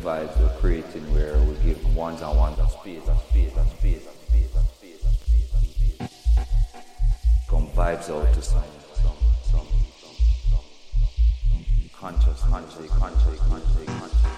vibes we're creating where we give ones and ones a space, a space, a space, a space, a space, a space, a space. Come vibes out to some, some, some, some, some conscious, conscious, conscious, conscious, conscious.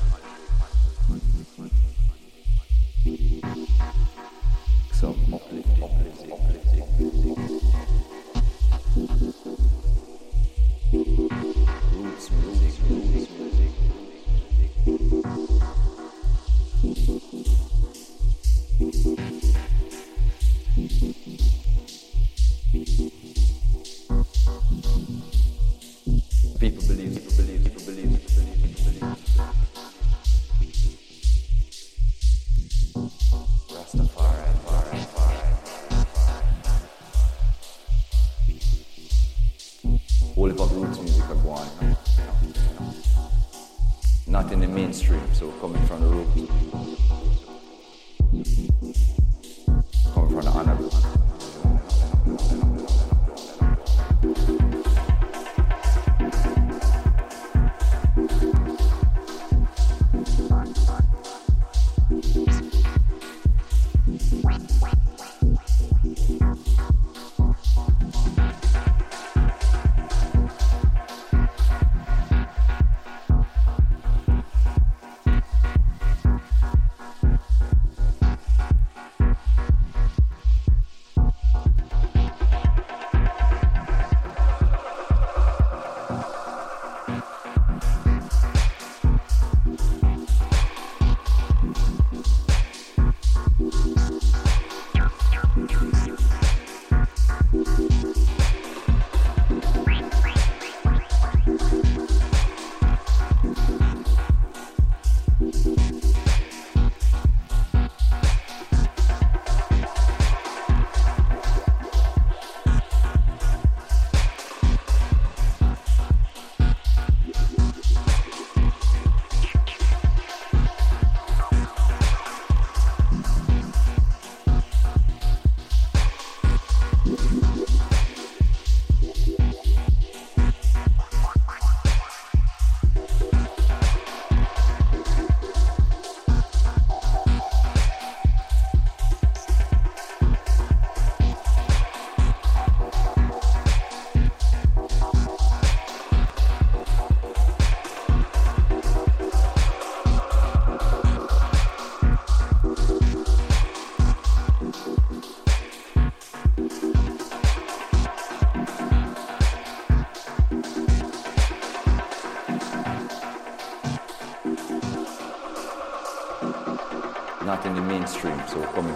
Mainstream, so coming